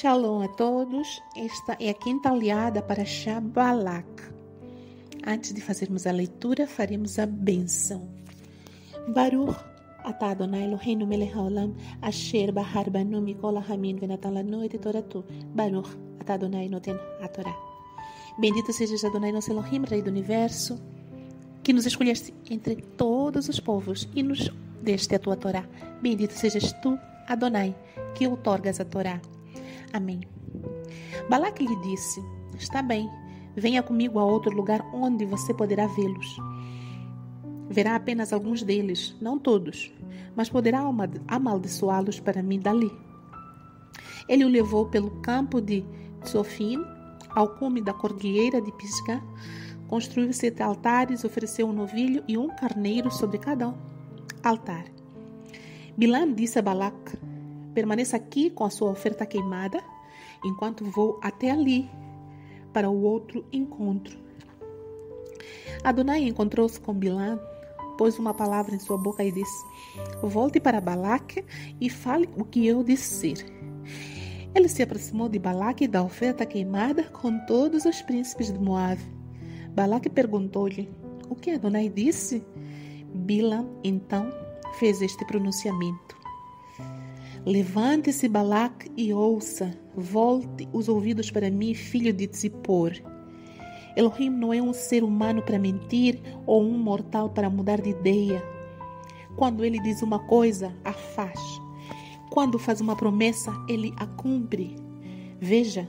Shalom a todos. Esta é a quinta aliada para Shabalak. Antes de fazermos a leitura, faremos a benção. Baruch atah Adonai Eloheinu melech haolam asher mikol hamin venatan lanu et toratu. Baruch atah Adonai noten hatorá. Bendito sejas Adonai nosso Elohim, Rei do Universo, que nos escolheste entre todos os povos e nos deste a tua Torá. Bendito sejas tu, Adonai, que outorgas a Torá. Amém. Balaque lhe disse: Está bem, venha comigo a outro lugar onde você poderá vê-los. Verá apenas alguns deles, não todos, mas poderá amaldiçoá-los para mim dali. Ele o levou pelo campo de Tsofim, ao cume da cordilheira de Pisgah, construiu sete altares, ofereceu um novilho e um carneiro sobre cada altar. Bilam disse a Balac: Permaneça aqui com a sua oferta queimada, enquanto vou até ali para o outro encontro. Adonai encontrou-se com Bilã, pôs uma palavra em sua boca e disse: Volte para Balaque e fale o que eu disser. Ele se aproximou de Balaque da oferta queimada com todos os príncipes de Moab. Balaque perguntou-lhe: O que Adonai disse? Bilam então fez este pronunciamento: Levante-se, Balac, e ouça. Volte os ouvidos para mim, filho de Tzipor. Elohim não é um ser humano para mentir ou um mortal para mudar de ideia. Quando ele diz uma coisa, a faz. Quando faz uma promessa, ele a cumpre. Veja,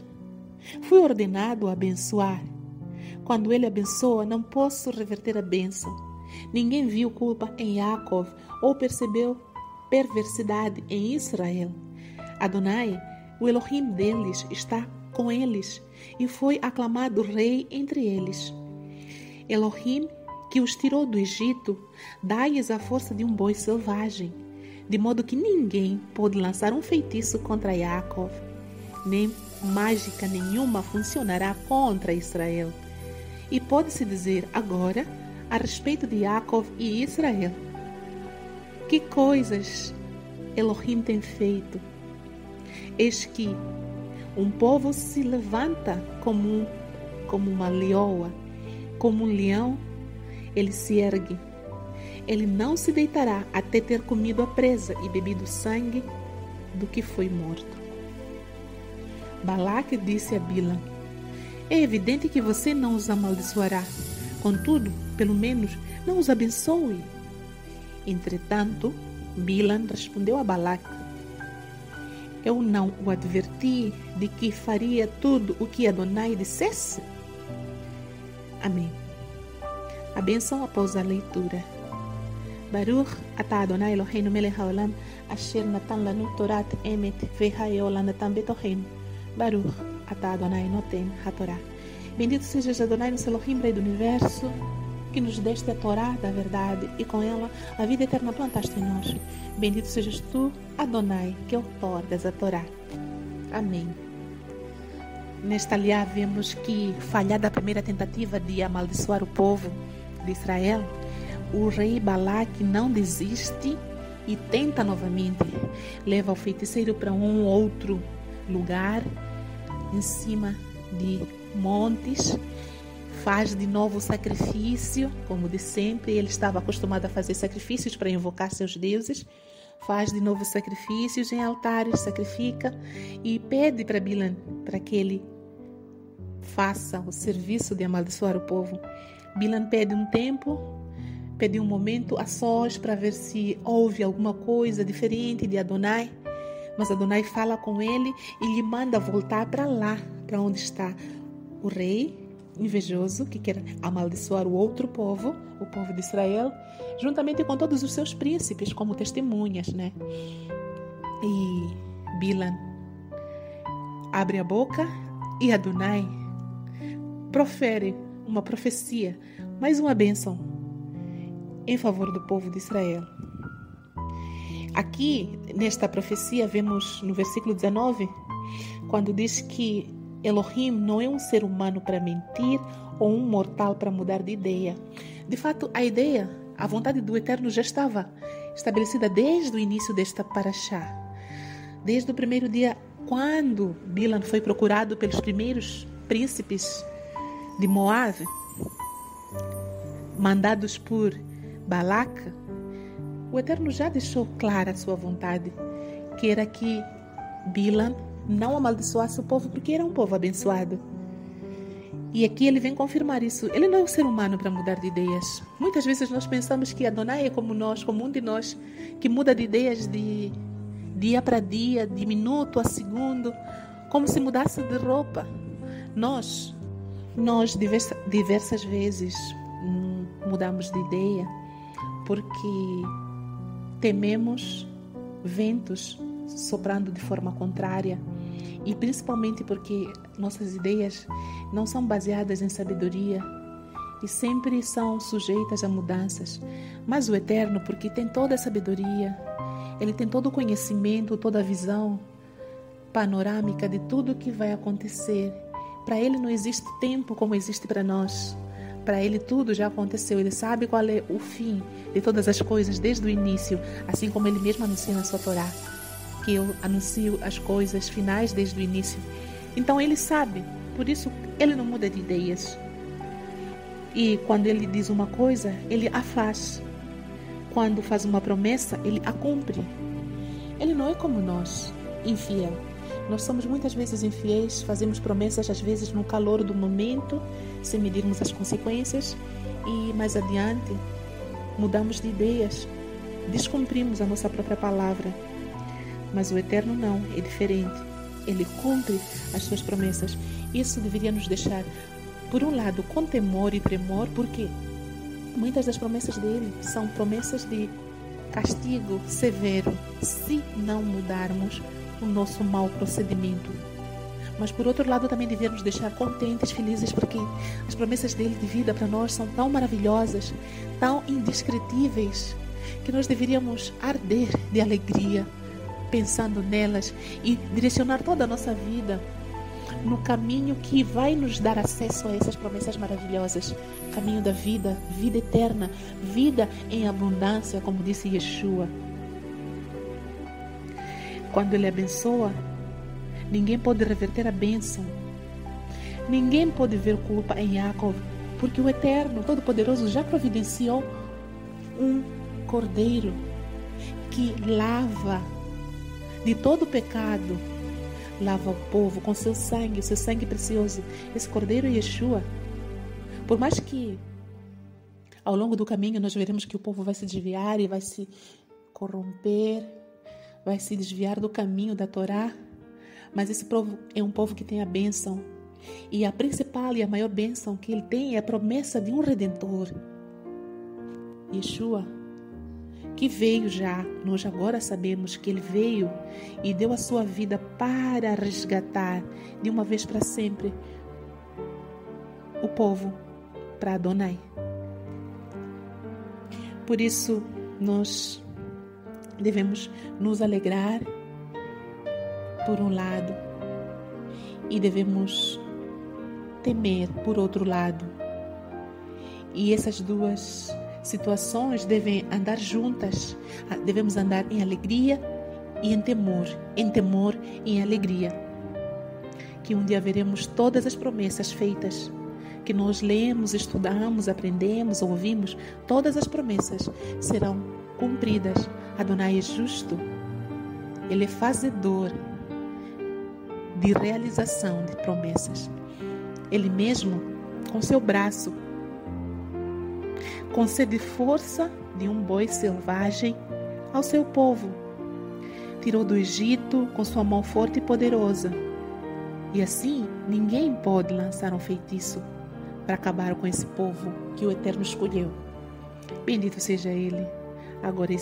fui ordenado a abençoar. Quando ele abençoa, não posso reverter a bênção. Ninguém viu culpa em Yaakov ou percebeu perversidade em Israel. Adonai, o Elohim deles, está com eles e foi aclamado rei entre eles. Elohim, que os tirou do Egito, dá-lhes a força de um boi selvagem, de modo que ninguém pode lançar um feitiço contra Yaakov, nem mágica nenhuma funcionará contra Israel. E pode-se dizer agora a respeito de Yaakov e Israel que coisas Elohim tem feito? Eis que um povo se levanta como, como uma leoa, como um leão, ele se ergue. Ele não se deitará até ter comido a presa e bebido sangue do que foi morto. Balaque disse a Bila: É evidente que você não os amaldiçoará. Contudo, pelo menos, não os abençoe. Entretanto, Bilan respondeu a Balac: Eu não o adverti de que faria tudo o que Adonai dissesse? Amém. A benção após a leitura. Baruch atah Adonai Eloheinu melech haolam asher natan lanu torat emet ve'hayola natan betohen. Baruch atah Adonai noten hatorá. Bendito sejas Adonai no Elohim, Rei do Universo, que nos deste a Torá da verdade e com ela a vida eterna plantaste em nós. Bendito sejas tu, Adonai, que outorgas a Torá. Amém. Nesta aliá vemos que, falhada a primeira tentativa de amaldiçoar o povo de Israel, o rei Balaque não desiste e tenta novamente. Leva o feiticeiro para um outro lugar, em cima de montes, faz de novo o sacrifício, como de sempre, ele estava acostumado a fazer sacrifícios para invocar seus deuses. Faz de novo sacrifícios em altares, sacrifica e pede para Bilan para que ele faça o serviço de amaldiçoar o povo. Bilan pede um tempo, pede um momento a sós para ver se houve alguma coisa diferente de Adonai. Mas Adonai fala com ele e lhe manda voltar para lá, para onde está o rei invejoso que quer amaldiçoar o outro povo, o povo de Israel, juntamente com todos os seus príncipes como testemunhas, né? E Bilan abre a boca e Adonai profere uma profecia, mais uma bênção em favor do povo de Israel. Aqui, nesta profecia, vemos no versículo 19, quando diz que Elohim não é um ser humano para mentir ou um mortal para mudar de ideia. De fato, a ideia, a vontade do Eterno já estava estabelecida desde o início desta paraxá. Desde o primeiro dia quando Bilan foi procurado pelos primeiros príncipes de Moab, mandados por Balaca, o Eterno já deixou clara a sua vontade, que era que Bilan não amaldiçoasse o povo porque era um povo abençoado. E aqui ele vem confirmar isso. Ele não é um ser humano para mudar de ideias. Muitas vezes nós pensamos que Adonai é como nós, como um de nós, que muda de ideias de dia para dia, de minuto a segundo, como se mudasse de roupa. Nós, nós diversa, diversas vezes hum, mudamos de ideia porque tememos ventos soprando de forma contrária e principalmente porque nossas ideias não são baseadas em sabedoria e sempre são sujeitas a mudanças. Mas o Eterno, porque tem toda a sabedoria, ele tem todo o conhecimento, toda a visão panorâmica de tudo o que vai acontecer. Para ele não existe tempo como existe para nós. Para ele tudo já aconteceu, ele sabe qual é o fim de todas as coisas desde o início, assim como ele mesmo anuncia na sua Torá que eu anuncio as coisas finais desde o início. Então ele sabe, por isso ele não muda de ideias. E quando ele diz uma coisa, ele a faz. Quando faz uma promessa, ele a cumpre. Ele não é como nós, infiel. Nós somos muitas vezes infiéis, fazemos promessas às vezes no calor do momento, sem medirmos as consequências, e mais adiante mudamos de ideias, descumprimos a nossa própria palavra mas o Eterno não, é diferente. Ele cumpre as suas promessas. Isso deveria nos deixar, por um lado, com temor e tremor, porque muitas das promessas dele são promessas de castigo severo se não mudarmos o nosso mau procedimento. Mas por outro lado, também devemos deixar contentes, felizes, porque as promessas dele de vida para nós são tão maravilhosas, tão indescritíveis, que nós deveríamos arder de alegria pensando nelas e direcionar toda a nossa vida no caminho que vai nos dar acesso a essas promessas maravilhosas caminho da vida, vida eterna, vida em abundância, como disse Yeshua. Quando Ele abençoa, ninguém pode reverter a bênção. Ninguém pode ver culpa em Jacob, porque o Eterno, Todo-Poderoso, já providenciou um cordeiro que lava de todo pecado. Lava o povo com seu sangue, seu sangue precioso. Esse cordeiro Yeshua. Por mais que ao longo do caminho nós veremos que o povo vai se desviar e vai se corromper, vai se desviar do caminho da Torá, mas esse povo é um povo que tem a bênção. E a principal e a maior bênção que ele tem é a promessa de um redentor. Yeshua que veio já, nós agora sabemos que ele veio e deu a sua vida para resgatar de uma vez para sempre o povo para Adonai. Por isso, nós devemos nos alegrar, por um lado, e devemos temer, por outro lado. E essas duas situações devem andar juntas. Ah, devemos andar em alegria e em temor, em temor e em alegria. Que um dia veremos todas as promessas feitas, que nós lemos, estudamos, aprendemos, ouvimos, todas as promessas serão cumpridas. Adonai é justo, Ele é fazedor de realização de promessas. Ele mesmo, com seu braço, concede força de um boi selvagem ao seu povo. Tirou do Egito com sua mão forte e poderosa. E assim ninguém pode lançar um feitiço para acabar com esse povo que o Eterno escolheu. Bendito seja Ele, agora e